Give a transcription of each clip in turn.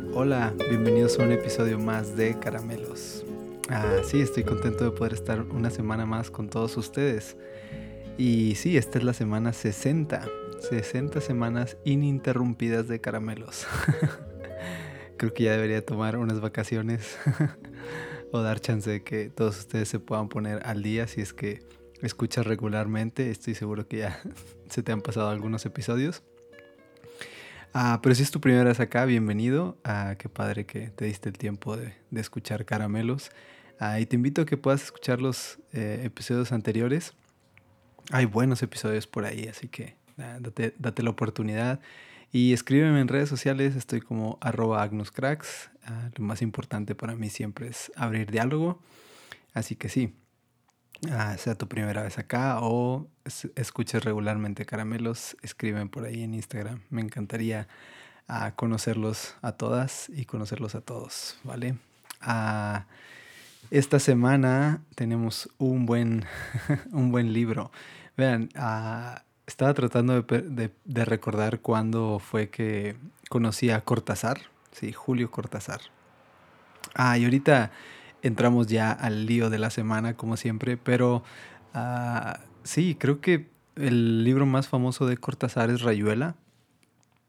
Hola, bienvenidos a un episodio más de Caramelos. Ah, sí, estoy contento de poder estar una semana más con todos ustedes. Y sí, esta es la semana 60. 60 semanas ininterrumpidas de caramelos. Creo que ya debería tomar unas vacaciones o dar chance de que todos ustedes se puedan poner al día si es que escuchas regularmente. Estoy seguro que ya se te han pasado algunos episodios. Ah, pero si es tu primera vez acá, bienvenido. Ah, qué padre que te diste el tiempo de, escuchar Caramelos. Ah, y te invito a que puedas escuchar los eh, episodios anteriores. Hay buenos episodios por ahí, así que date, date, la oportunidad. Y escríbeme en redes sociales, estoy como arroba agnuscracks. lo más importante para mí siempre es abrir diálogo. Así que sí, Ah, sea tu primera vez acá o escuches regularmente Caramelos, escriben por ahí en Instagram. Me encantaría ah, conocerlos a todas y conocerlos a todos, ¿vale? Ah, esta semana tenemos un buen, un buen libro. Vean, estaba tratando de, de, recordar cuándo fue que conocí a Cortázar, sí, Julio Cortázar. Ah, y ahorita entramos ya al lío de la semana, como siempre, pero uh, sí, creo que el libro más famoso de Cortázar es Rayuela.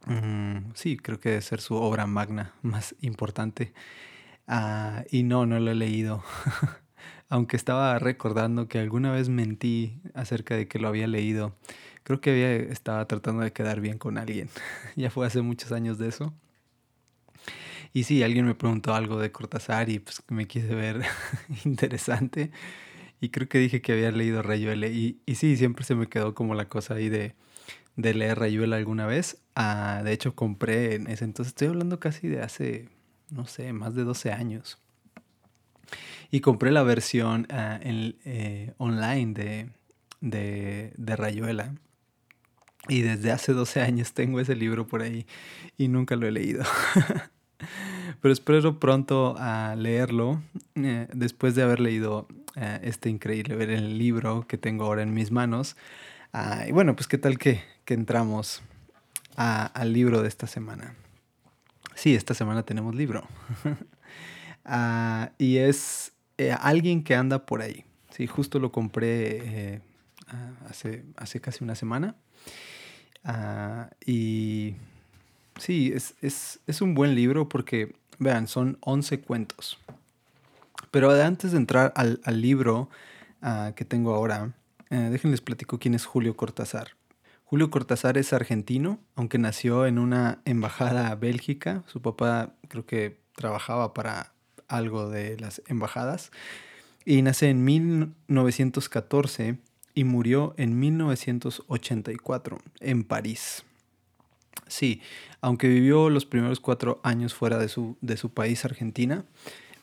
Mm, sí, creo que debe ser su obra magna más importante. Uh, y no, no lo he leído. Aunque estaba recordando que alguna vez mentí acerca de que lo había leído. Creo que había, estaba tratando de quedar bien con alguien. ya fue hace muchos años de eso. Y sí, alguien me preguntó algo de Cortázar y pues me quise ver interesante. Y creo que dije que había leído Rayuela. Y, y sí, siempre se me quedó como la cosa ahí de, de leer Rayuela alguna vez. Ah, de hecho, compré en ese entonces, estoy hablando casi de hace, no sé, más de 12 años. Y compré la versión ah, en, eh, online de, de, de Rayuela. Y desde hace 12 años tengo ese libro por ahí y nunca lo he leído. Pero espero pronto a leerlo eh, después de haber leído eh, este increíble ver el libro que tengo ahora en mis manos. Ah, y bueno, pues qué tal que, que entramos al libro de esta semana. Sí, esta semana tenemos libro. Ah, y es eh, alguien que anda por ahí. Sí, justo lo compré hace, hace casi una semana. Ah, y Sí, es, es, es, un buen libro porque, vean, son 11 cuentos. Pero antes de entrar al, al libro uh, que tengo ahora, eh, déjenles platico quién es Julio Cortázar. Julio Cortázar es argentino, aunque nació en una embajada bélgica. Su papá creo que trabajaba para algo de las embajadas. Y nace en 1914 y murió en 1984 en París. Sí, aunque vivió los primeros cuatro años fuera de su, de su país, Argentina,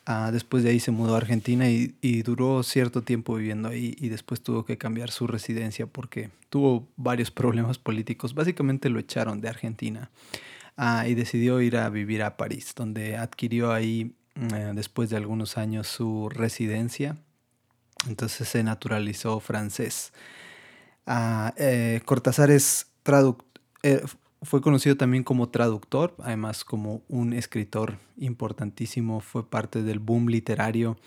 ah, después de ahí se mudó a Argentina y, duró cierto tiempo viviendo ahí y después tuvo que cambiar su residencia porque tuvo varios problemas políticos. Básicamente lo echaron de Argentina ah, y decidió ir a vivir a París, donde adquirió ahí, eh, después de algunos años, su residencia. Entonces se naturalizó francés. Ah, eh, Cortázar es traductor. Eh, fue conocido también como traductor, además como un escritor importantísimo, fue parte del boom literario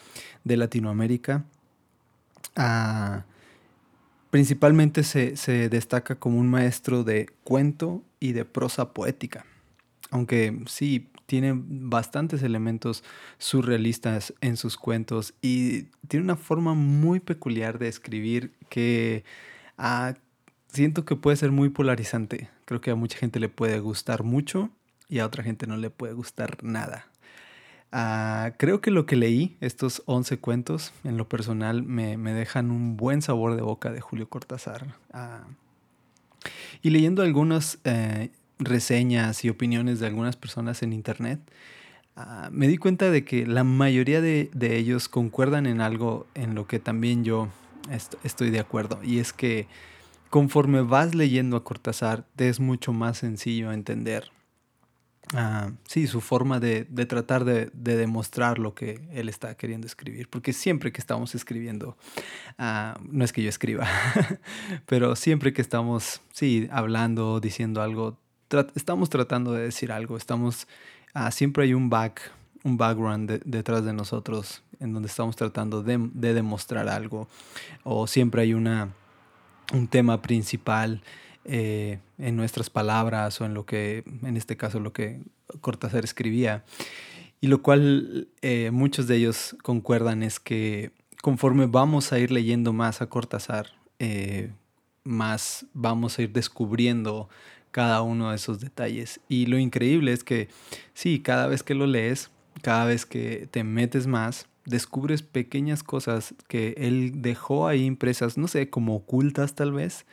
de Latinoamérica. Ah, principalmente se, destaca como un maestro de cuento y de prosa poética, aunque sí tiene bastantes elementos surrealistas en sus cuentos y tiene una forma muy peculiar de escribir que... Ah, siento que puede ser muy polarizante. Creo que a mucha gente le puede gustar mucho y a otra gente no le puede gustar nada. Ah, creo que lo que leí, estos 11 cuentos, en lo personal me, dejan un buen sabor de boca de Julio Cortázar. Ah, y leyendo algunas eh, reseñas y opiniones de algunas personas en internet, ah, me di cuenta de que la mayoría de, de, ellos concuerdan en algo en lo que también yo estoy de acuerdo. Y es que conforme vas leyendo a Cortázar, te es mucho más sencillo entender. Uh, sí, su forma de, tratar de, demostrar lo que él está queriendo escribir. Porque siempre que estamos escribiendo, ah, no es que yo escriba, pero siempre que estamos, sí, hablando, diciendo algo, estamos tratando de decir algo, estamos ah, siempre hay un back, un background detrás de nosotros en donde estamos tratando de, demostrar algo o siempre hay una, un tema principal eh, en nuestras palabras o en lo que, en este caso, lo que Cortázar escribía. Y lo cual eh, muchos de ellos concuerdan es que conforme vamos a ir leyendo más a Cortázar, eh, más vamos a ir descubriendo cada uno de esos detalles. Y lo increíble es que sí, cada vez que lo lees, cada vez que te metes más, descubres pequeñas cosas que él dejó ahí impresas, no sé, como ocultas tal vez.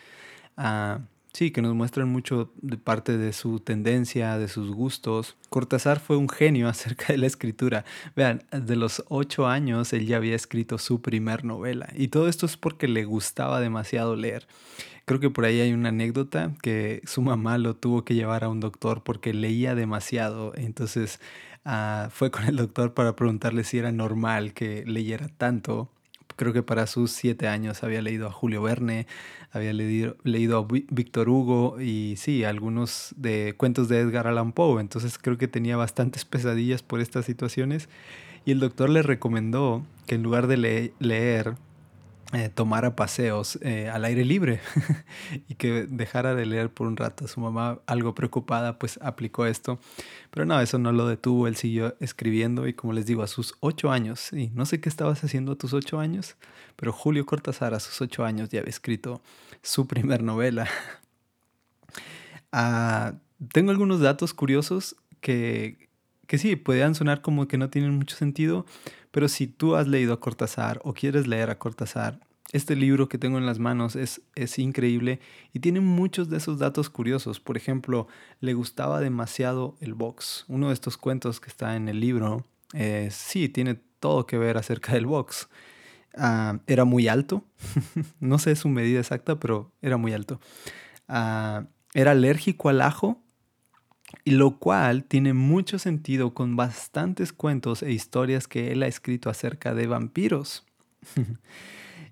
Ah, sí, que nos muestran mucho de parte de su tendencia, de sus gustos. Cortázar fue un genio acerca de la escritura. Vean, de los ocho años él ya había escrito su primer novela. Y todo esto es porque le gustaba demasiado leer. Creo que por ahí hay una anécdota que su mamá lo tuvo que llevar a un doctor porque leía demasiado. Entonces ah, fue con el doctor para preguntarle si era normal que leyera tanto. Creo que para sus siete años había leído a Julio Verne, había leído, leído a Víctor Hugo y sí, algunos de cuentos de Edgar Allan Poe. Entonces creo que tenía bastantes pesadillas por estas situaciones. Y el doctor le recomendó que en lugar de leer eh, tomara paseos eh, al aire libre y que dejara de leer por un rato. Su mamá, algo preocupada, pues aplicó esto. Pero no, eso no lo detuvo. Él siguió escribiendo y como les digo, a sus ocho años, y no sé qué estabas haciendo a tus ocho años, pero Julio Cortázar a sus ocho años ya había escrito su primer novela. Ah, tengo algunos datos curiosos que, que sí, podrían sonar como que no tienen mucho sentido, pero si tú has leído a Cortázar o quieres leer a Cortázar, este libro que tengo en las manos es, es increíble y tiene muchos de esos datos curiosos. Por ejemplo, le gustaba demasiado el box. Uno de estos cuentos que está en el libro, eh, sí, tiene todo que ver acerca del box. Ah, era muy alto, no sé su medida exacta, pero era muy alto. Ah, era alérgico al ajo y lo cual tiene mucho sentido con bastantes cuentos e historias que él ha escrito acerca de vampiros.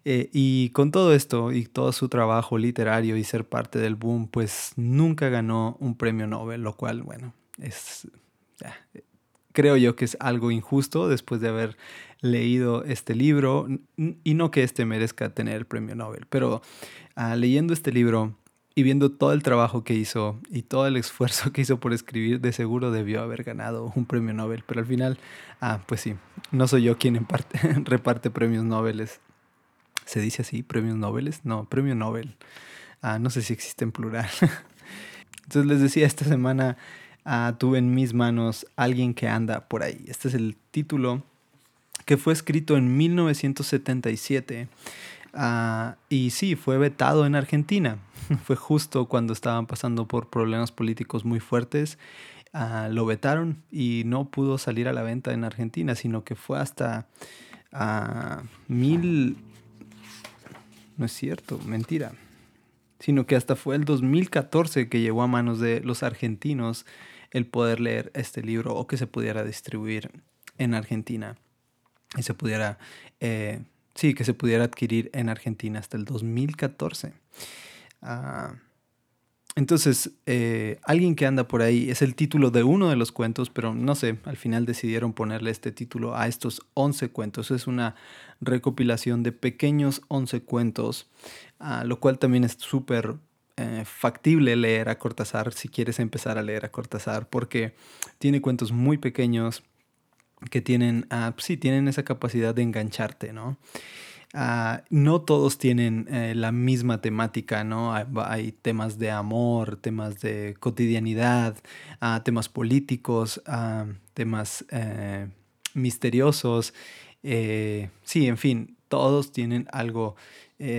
Eh, y con todo esto y todo su trabajo literario y ser parte del boom, pues nunca ganó un premio Nobel, lo cual, bueno, es... creo yo que es algo injusto después de haber leído este libro y no que este merezca tener el premio Nobel, pero ah, leyendo este libro y viendo todo el trabajo que hizo y todo el esfuerzo que hizo por escribir, de seguro debió haber ganado un premio Nobel. Pero al final, ah, pues sí, no soy yo quien reparte premios Nobel. ¿Se dice así? ¿Premios Nobel? No, premio Nobel. Ah, no sé si existe en plural. Entonces les decía, esta semana ah, tuve en mis manos Alguien que anda por ahí. Este es el título que fue escrito en 1977 Ah, y sí, fue vetado en Argentina. fue justo cuando estaban pasando por problemas políticos muy fuertes. Ah, lo vetaron y no pudo salir a la venta en Argentina, sino que fue hasta uh, mil... No es cierto, mentira. Sino que hasta fue el 2014 que llegó a manos de los argentinos el poder leer este libro o que se pudiera distribuir en Argentina y se pudiera eh, Sí, que se pudiera adquirir en Argentina hasta el 2014. Ah, entonces, eh, alguien que anda por ahí es el título de uno de los cuentos, pero no sé, al final decidieron ponerle este título a estos 11 cuentos. Es una recopilación de pequeños 11 cuentos, ah, lo cual también es súper eh, factible leer a Cortázar si quieres empezar a leer a Cortázar, porque tiene cuentos muy pequeños que tienen, ah, sí, tienen esa capacidad de engancharte, ¿no? Ah, no todos tienen eh, la misma temática, ¿no? Hay, temas de amor, temas de cotidianidad, ah, temas políticos, temas eh, misteriosos. Eh, sí, en fin, todos tienen algo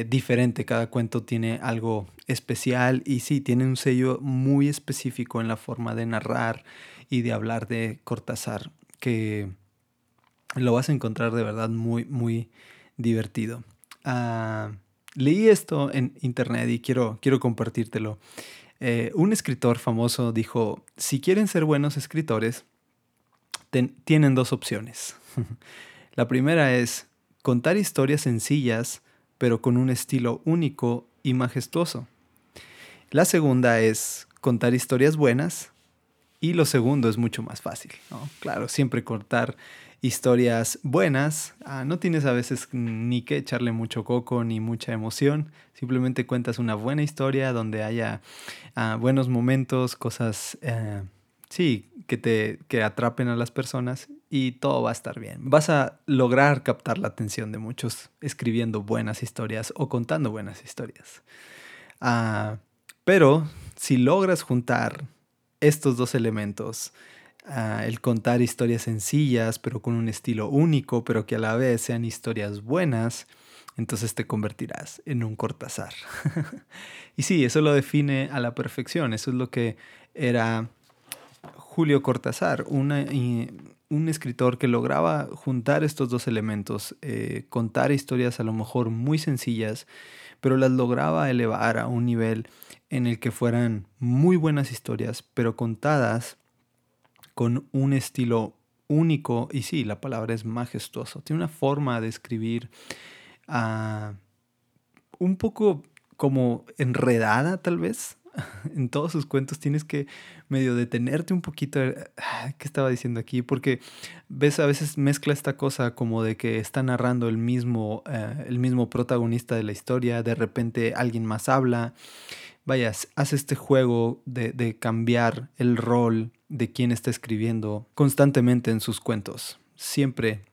diferente, cada cuento tiene algo especial y sí, tiene un sello muy específico en la forma de narrar y de hablar de Cortázar que lo vas a encontrar de verdad muy, muy divertido. Ah, leí esto en internet y quiero, quiero compartírtelo. Eh, un escritor famoso dijo, si quieren ser buenos escritores, tienen dos opciones. La primera es contar historias sencillas, pero con un estilo único y majestuoso. La segunda es contar historias buenas, Y lo segundo es mucho más fácil. Claro, siempre contar historias buenas. Ah, no tienes a veces ni que echarle mucho coco ni mucha emoción. Simplemente cuentas una buena historia donde haya ah, buenos momentos, cosas, eh, sí, que te que atrapen a las personas y todo va a estar bien. Vas a lograr captar la atención de muchos escribiendo buenas historias o contando buenas historias. Ah, pero si logras juntar estos dos elementos, el contar historias sencillas, pero con un estilo único, pero que a la vez sean historias buenas, entonces te convertirás en un Cortázar. y sí, eso lo define a la perfección. Eso es lo que era Julio Cortázar, un escritor que lograba juntar estos dos elementos, eh, contar historias a lo mejor muy sencillas, pero las lograba elevar a un nivel en el que fueran muy buenas historias, pero contadas con un estilo único y sí, la palabra es majestuoso. Tiene una forma de escribir ah, un poco como enredada tal vez. En todos sus cuentos tienes que medio detenerte un poquito. Ah, ¿Qué estaba diciendo aquí? Porque ves, a veces mezcla esta cosa como de que está narrando el mismo, eh, el mismo protagonista de la historia, de repente alguien más habla vaya, hace este juego de, cambiar el rol de quien está escribiendo constantemente en sus cuentos. Siempre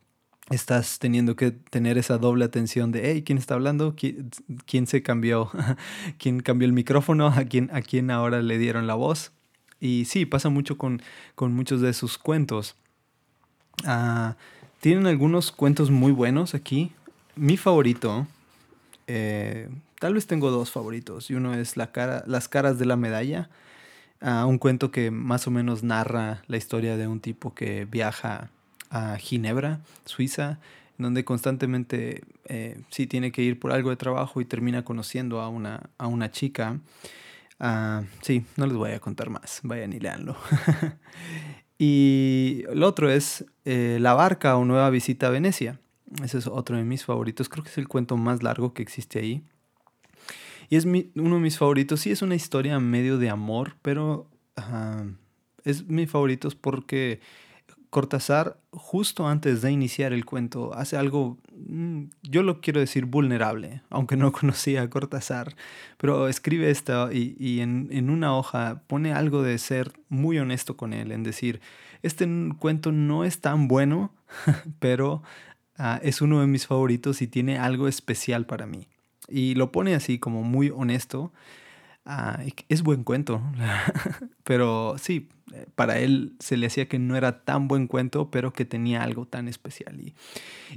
estás teniendo que tener esa doble atención de, hey, ¿quién está hablando? ¿Quién, se cambió? ¿Quién cambió el micrófono? ¿A quién, ¿A quién ahora le dieron la voz? Y sí, pasa mucho con, con muchos de sus cuentos. Ah, tienen algunos cuentos muy buenos aquí. Mi favorito, eh, Tal vez tengo dos favoritos y uno es la cara, Las caras de la medalla, un cuento que más o menos narra la historia de un tipo que viaja a Ginebra, Suiza, donde constantemente eh, sí tiene que ir por algo de trabajo y termina conociendo a una, a una chica. Uh, sí, no les voy a contar más, vayan y leanlo. y el otro es eh, La barca o Nueva visita a Venecia. Ese es otro de mis favoritos, creo que es el cuento más largo que existe ahí. Y es uno de mis favoritos. Sí, es una historia medio de amor, pero es mi favorito porque Cortázar, justo antes de iniciar el cuento, hace algo, mm, yo lo quiero decir vulnerable, aunque no conocía a Cortázar, pero escribe esto y, en, una hoja pone algo de ser muy honesto con él, en decir, este cuento no es tan bueno, pero ah, es uno de mis favoritos y tiene algo especial para mí. Y lo pone así como muy honesto. Ah, es buen cuento, pero sí, eh, para él se le hacía que no era tan buen cuento, pero que tenía algo tan especial.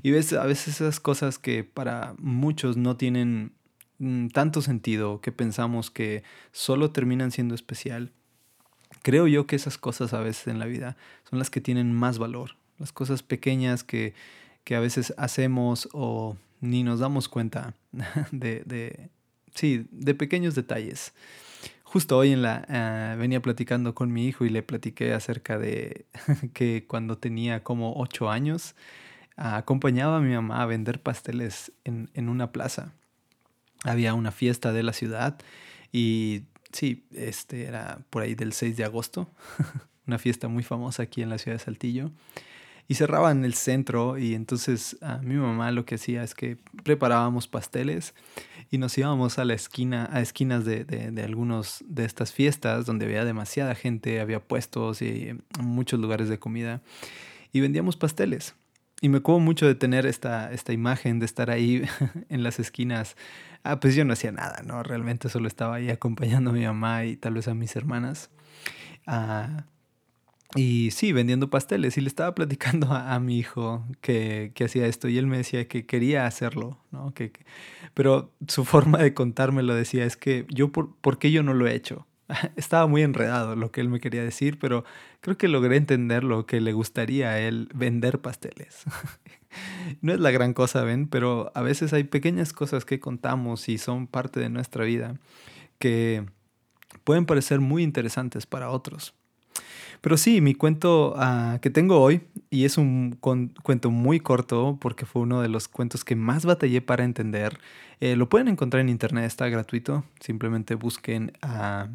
Y, ves a veces esas cosas que para muchos no tienen mm, tanto sentido, que pensamos que solo terminan siendo especial. Creo yo que esas cosas a veces en la vida son las que tienen más valor, las cosas pequeñas que, que a veces hacemos o ni nos damos cuenta de, de sí, de pequeños detalles. Justo hoy en la eh, venía platicando con mi hijo y le platiqué acerca de que cuando tenía como ocho años acompañaba a mi mamá a vender pasteles en, en una plaza. Había una fiesta de la ciudad y sí, este era por ahí del 6 de agosto, una fiesta muy famosa aquí en la ciudad de Saltillo y cerraban el centro y entonces a mi mamá lo que hacía es que preparábamos pasteles y nos íbamos a la esquina, a esquinas de, de, algunos de estas fiestas donde había demasiada gente, había puestos y muchos lugares de comida y vendíamos pasteles. Y me acuerdo mucho de tener esta, esta imagen de estar ahí en las esquinas. Ah, pues yo no hacía nada, ¿no? Realmente solo estaba ahí acompañando a mi mamá y tal vez a mis hermanas. Ah, y sí, vendiendo pasteles. Y le estaba platicando a, mi hijo que, que, hacía esto y él me decía que quería hacerlo, ¿no? Que, pero su forma de contármelo decía, es que yo, por, ¿por qué yo no lo he hecho? Estaba muy enredado lo que él me quería decir, pero creo que logré entender lo que le gustaría a él vender pasteles. no es la gran cosa, ven, pero a veces hay pequeñas cosas que contamos y son parte de nuestra vida que pueden parecer muy interesantes para otros. Pero sí, mi cuento ah, que tengo hoy, y es un cuento muy corto porque fue uno de los cuentos que más batallé para entender, eh, lo pueden encontrar en internet, está gratuito, simplemente busquen a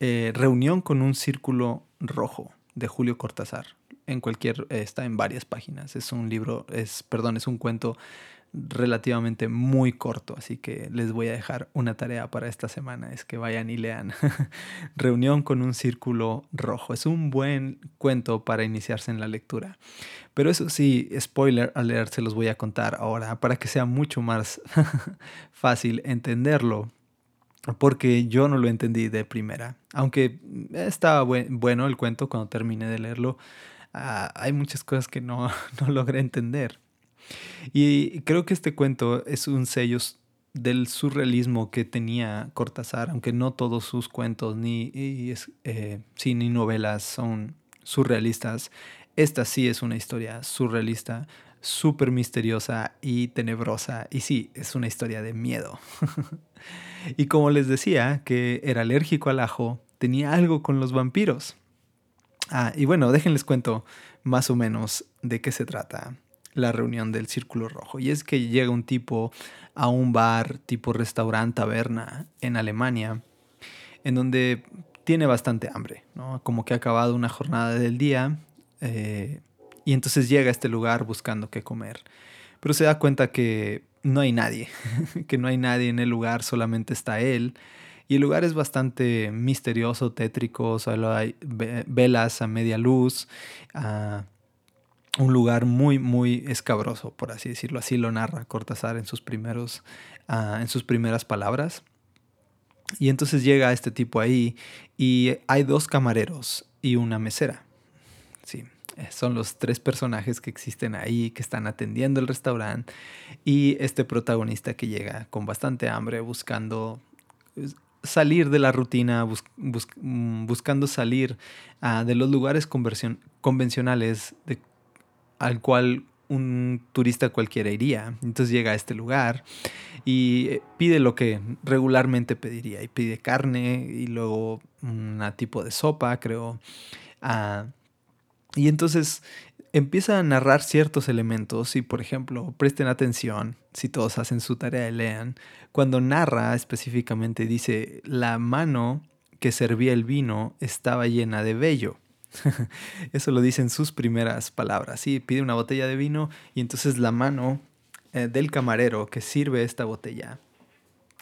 eh, Reunión con un círculo Rojo de Julio Cortázar. En cualquier, está en varias páginas. Es un libro, es, perdón, es un cuento relativamente muy corto, así que les voy a dejar una tarea para esta semana, es que vayan y lean Reunión con un círculo rojo. Es un buen cuento para iniciarse en la lectura. Pero eso sí, spoiler alert, se los voy a contar ahora para que sea mucho más fácil entenderlo porque yo no lo entendí de primera. Aunque estaba bueno el cuento cuando terminé de leerlo, ah, hay muchas cosas que no, no logré entender. Y creo que este cuento es un sello del surrealismo que tenía Cortázar, aunque no todos sus cuentos ni, eh, ni novelas son surrealistas. Esta sí es una historia surrealista, súper misteriosa y tenebrosa. Y sí, es una historia de miedo. y como les decía, que era alérgico al ajo, tenía algo con los vampiros. Ah, y bueno, déjenles cuento más o menos de qué se trata la reunión del Círculo Rojo. Y es que llega un tipo a un bar tipo restaurante, taberna en Alemania, en donde tiene bastante hambre, ¿no? Como que ha acabado una jornada del día eh, y entonces llega a este lugar buscando qué comer. Pero se da cuenta que no hay nadie, que no hay nadie en el lugar, solamente está él. Y el lugar es bastante misterioso, tétrico, solo hay velas a media luz. Uh, un lugar muy, muy escabroso, por así decirlo. Así lo narra Cortázar en sus, primeros, ah, en sus primeras palabras. Y entonces llega este tipo ahí y hay dos camareros y una mesera. Sí, eh, son los tres personajes que existen ahí, que están atendiendo el restaurante. Y este protagonista que llega con bastante hambre, buscando pues, salir de la rutina, mm, buscando salir ah, de los lugares convencionales de al cual un turista cualquiera iría. Entonces llega a este lugar y eh, pide lo que regularmente pediría. Y pide carne y luego un tipo de sopa, creo. Ah, y entonces empieza a narrar ciertos elementos y, por ejemplo, presten atención, si todos hacen su tarea y lean, cuando narra específicamente dice, la mano que servía el vino estaba llena de vello. Eso lo dice en sus primeras palabras. Sí, pide una botella de vino y entonces la mano eh, del camarero que sirve esta botella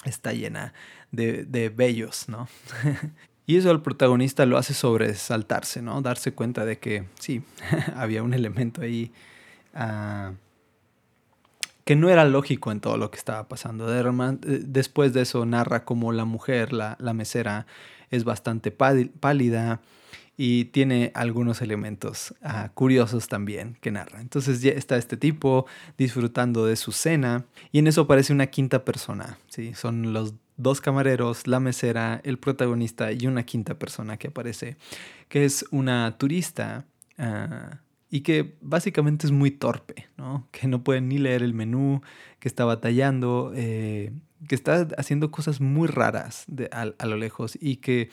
está llena de, de vellos, ¿no? y eso al protagonista lo hace sobresaltarse, ¿no? Darse cuenta de que sí, había un elemento ahí uh, que no era lógico en todo lo que estaba pasando. Eh, después de eso narra como la mujer, la, la mesera, es bastante pálida y tiene algunos elementos ah, curiosos también que narra. Entonces ya está este tipo disfrutando de su cena y en eso aparece una quinta persona. ¿sí? Son los dos camareros, la mesera, el protagonista y una quinta persona que aparece, que es una turista. Ah, y que básicamente es muy torpe, ¿no? que no puede ni leer el menú, que está batallando, eh, que está haciendo cosas muy raras a, lo lejos y que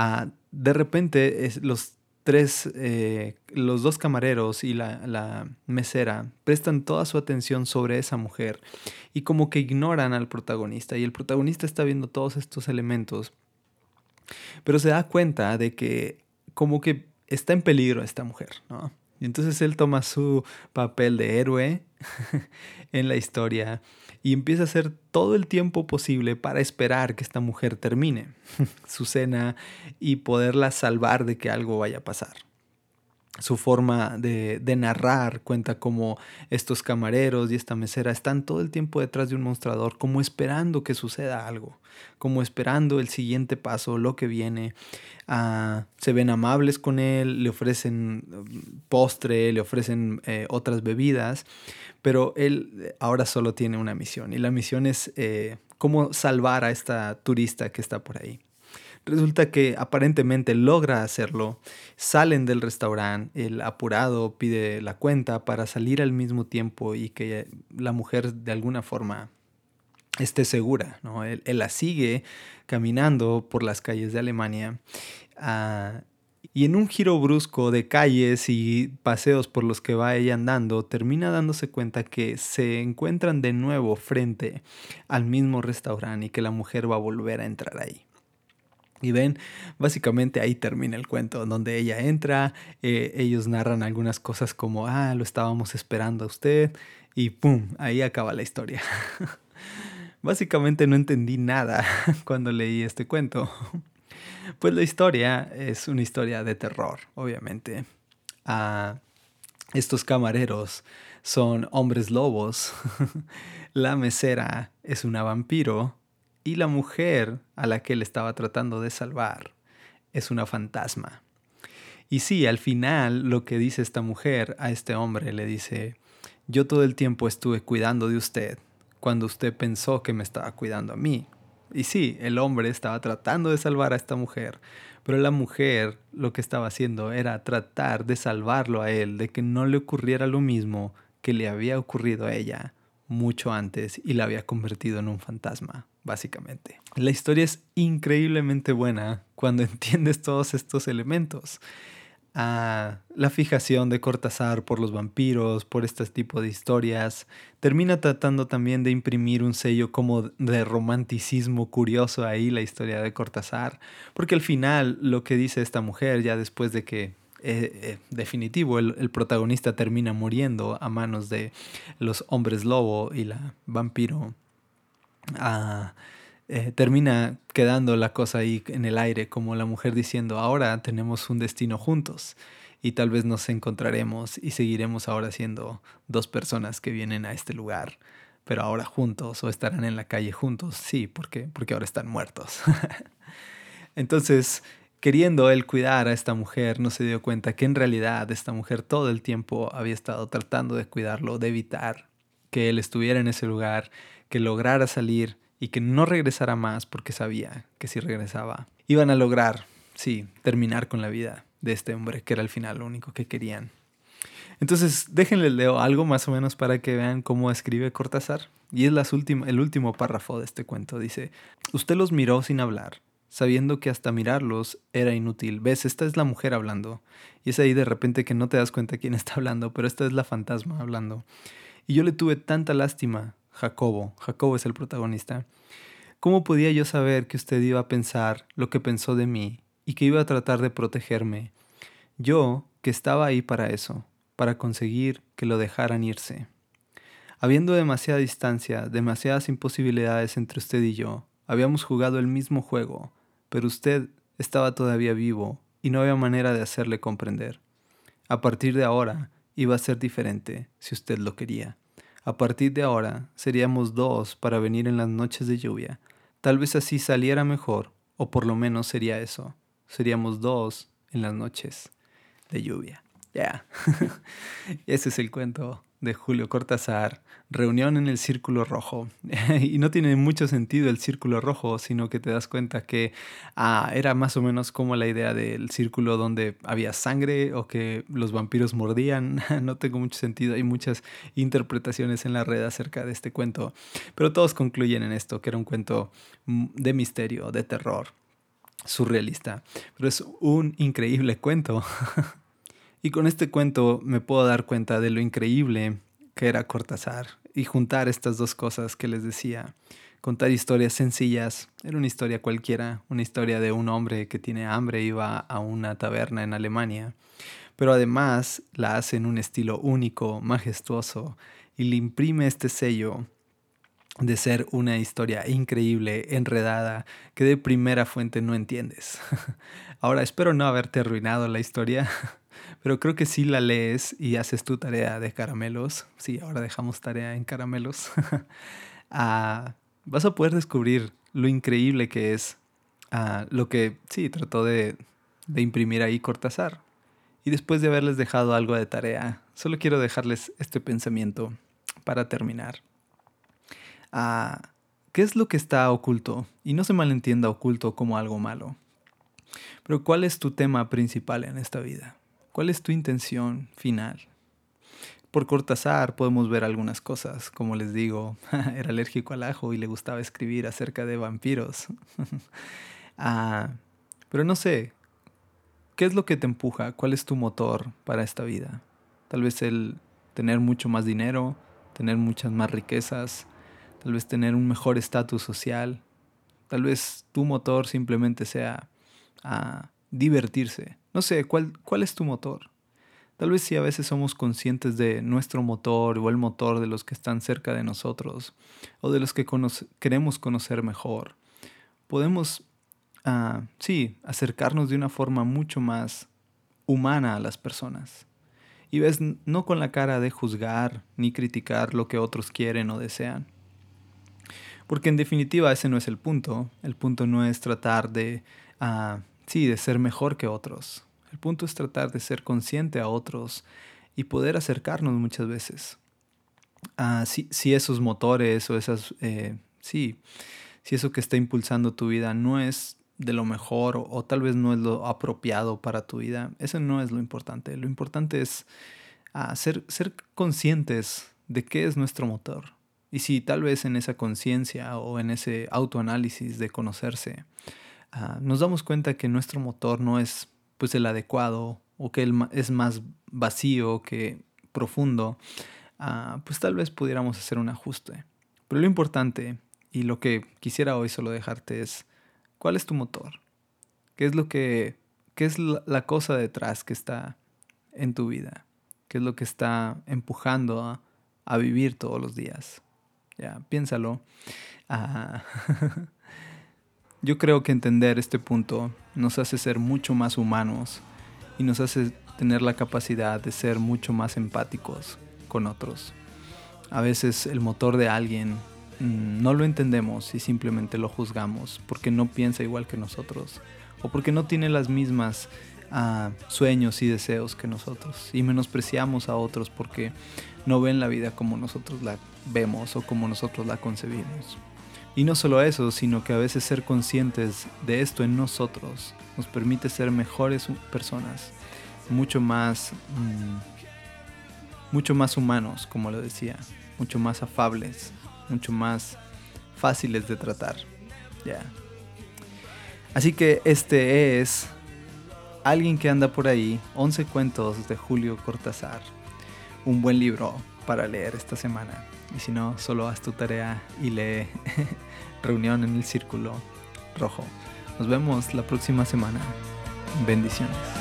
Ah, de repente los tres, eh, los dos camareros y la, mesera prestan toda su atención sobre esa mujer y como que ignoran al protagonista y el protagonista está viendo todos estos elementos, pero se da cuenta de que como que está en peligro esta mujer, ¿no? Y entonces él toma su papel de héroe en la historia y empieza a hacer todo el tiempo posible para esperar que esta mujer termine su cena y poderla salvar de que algo vaya a pasar su forma de, narrar cuenta como estos camareros y esta mesera están todo el tiempo detrás de un mostrador, como esperando que suceda algo, como esperando el siguiente paso, lo que viene. Ah, se ven amables con él, le ofrecen mm, postre, le ofrecen eh, otras bebidas, pero él ahora solo tiene una misión y la misión es eh, cómo salvar a esta turista que está por ahí. Resulta que aparentemente logra hacerlo. Salen del restaurante, el apurado pide la cuenta para salir al mismo tiempo y que la mujer de alguna forma esté segura. ¿no? Él, la sigue caminando por las calles de Alemania. Ah, y en un giro brusco de calles y paseos por los que va ella andando, termina dándose cuenta que se encuentran de nuevo frente al mismo restaurante y que la mujer va a volver a entrar ahí. Y ven, básicamente ahí termina el cuento, donde ella entra, eh, ellos narran algunas cosas como, ah, lo estábamos esperando a usted, y ¡pum! Ahí acaba la historia. básicamente no entendí nada cuando leí este cuento. Pues la historia es una historia de terror, obviamente. Ah, estos camareros son hombres lobos. la mesera es una vampiro y la mujer a la que él estaba tratando de salvar es una fantasma. Y sí, al final lo que dice esta mujer a este hombre le dice, yo todo el tiempo estuve cuidando de usted cuando usted pensó que me estaba cuidando a mí. Y sí, el hombre estaba tratando de salvar a esta mujer, pero la mujer lo que estaba haciendo era tratar de salvarlo a él, de que no le ocurriera lo mismo que le había ocurrido a ella mucho antes y la había convertido en un fantasma, básicamente. La historia es increíblemente buena cuando entiendes todos estos elementos. Ah, la fijación de Cortázar por los vampiros, por este tipo de historias, termina tratando también de imprimir un sello como de romanticismo curioso ahí la historia de Cortázar, porque al final lo que dice esta mujer ya después de que eh, eh, definitivo, el, protagonista termina muriendo a manos de los hombres lobo y la vampiro. Eh, termina quedando la cosa ahí en el aire, como la mujer diciendo, ahora tenemos un destino juntos y tal vez nos encontraremos y seguiremos ahora siendo dos personas que vienen a este lugar, pero ahora juntos o estarán en la calle juntos, sí, porque ahora están muertos. Entonces, queriendo él cuidar a esta mujer, no se dio cuenta que en realidad esta mujer todo el tiempo había estado tratando de cuidarlo, de evitar que él estuviera en ese lugar, que lograra salir y que no regresara más porque sabía que si regresaba iban a lograr, sí, terminar con la vida de este hombre, que era al final lo único que querían. Entonces, déjenle leo algo más o menos para que vean cómo escribe Cortázar. Y es las el último párrafo de este cuento. Dice, usted los miró sin hablar sabiendo que hasta mirarlos era inútil. ¿Ves? Esta es la mujer hablando. Y es ahí de repente que no te das cuenta quién está hablando, pero esta es la fantasma hablando. Y yo le tuve tanta lástima, Jacobo. Jacobo es el protagonista. ¿Cómo podía yo saber que usted iba a pensar lo que pensó de mí y que iba a tratar de protegerme? Yo, que estaba ahí para eso, para conseguir que lo dejaran irse. Habiendo demasiada distancia, demasiadas imposibilidades entre usted y yo, habíamos jugado el mismo juego, pero usted estaba todavía vivo y no había manera de hacerle comprender. A partir de ahora iba a ser diferente si usted lo quería. A partir de ahora seríamos dos para venir en las noches de lluvia. Tal vez así saliera mejor, o por lo menos sería eso. Seríamos dos en las noches de lluvia. Ya. Ese es el cuento de Julio Cortázar, reunión en el círculo rojo. y no tiene mucho sentido el círculo rojo, sino que te das cuenta que ah, era más o menos como la idea del círculo donde había sangre o que los vampiros mordían. no tengo mucho sentido, hay muchas interpretaciones en la red acerca de este cuento, pero todos concluyen en esto, que era un cuento de misterio, de terror, surrealista. Pero es un increíble cuento. Y con este cuento me puedo dar cuenta de lo increíble que era Cortázar y juntar estas dos cosas que les decía. Contar historias sencillas, era una historia cualquiera, una historia de un hombre que tiene hambre y va a una taberna en Alemania, pero además la hace en un estilo único, majestuoso, y le imprime este sello de ser una historia increíble, enredada, que de primera fuente no entiendes. Ahora, espero no haberte arruinado la historia, pero creo que si la lees y haces tu tarea de caramelos, sí, ahora dejamos tarea en caramelos, ah, vas a poder descubrir lo increíble que es ah, lo que sí trató de, imprimir ahí Cortázar. Y después de haberles dejado algo de tarea, solo quiero dejarles este pensamiento para terminar. Ah, ¿Qué es lo que está oculto? Y no se malentienda oculto como algo malo. Pero ¿cuál es tu tema principal en esta vida? ¿Cuál es tu intención final? Por Cortázar podemos ver algunas cosas, como les digo, era alérgico al ajo y le gustaba escribir acerca de vampiros. ah, pero no sé, ¿qué es lo que te empuja? ¿Cuál es tu motor para esta vida? Tal vez el tener mucho más dinero, tener muchas más riquezas, tal vez tener un mejor estatus social, Tal vez tu motor simplemente sea a divertirse. No sé, ¿cuál, ¿cuál es tu motor? Tal vez si a veces somos conscientes de nuestro motor o el motor de los que están cerca de nosotros o de los que queremos conocer mejor, podemos, uh, sí, acercarnos de una forma mucho más humana a las personas. Y ves, no con la cara de juzgar ni criticar lo que otros quieren o desean. Porque en definitiva ese no es el punto. El punto no es tratar de, uh, sí, de ser mejor que otros. El punto es tratar de ser consciente a otros y poder acercarnos muchas veces. Uh, si, esos motores o esas, eh, sí, si eso que está impulsando tu vida no es de lo mejor o, tal vez no es lo apropiado para tu vida, eso no es lo importante. Lo importante es uh, ser, ser conscientes de qué es nuestro motor. Y si tal vez en esa conciencia o en ese autoanálisis de conocerse, uh, nos damos cuenta que nuestro motor no es pues el adecuado o que es más vacío que profundo, uh, pues tal vez pudiéramos hacer un ajuste. Pero lo importante y lo que quisiera hoy solo dejarte es, ¿cuál es tu motor? ¿Qué es lo que, qué es la cosa detrás que está en tu vida? ¿Qué es lo que está empujando a, a vivir todos los días? Ya, piénsalo. Uh, yo creo que entender este punto nos hace ser mucho más humanos y nos hace tener la capacidad de ser mucho más empáticos con otros. A veces el motor de alguien Mm, no lo entendemos y simplemente lo juzgamos porque no piensa igual que nosotros o porque no tiene las mismas uh, sueños y deseos que nosotros y menospreciamos a otros porque no ven la vida como nosotros la vemos o como nosotros la concebimos. Y no solo eso, sino que a veces ser conscientes de esto en nosotros nos permite ser mejores personas, mucho más, mmm, mucho más humanos, como lo decía, mucho más afables, mucho más fáciles de tratar. Así que este es alguien que anda por ahí, 11 cuentos de Julio Cortázar. Un buen libro para leer esta semana. Y si no, solo haz tu tarea y lee Reunión en el Círculo Rojo. Nos vemos la próxima semana. Bendiciones.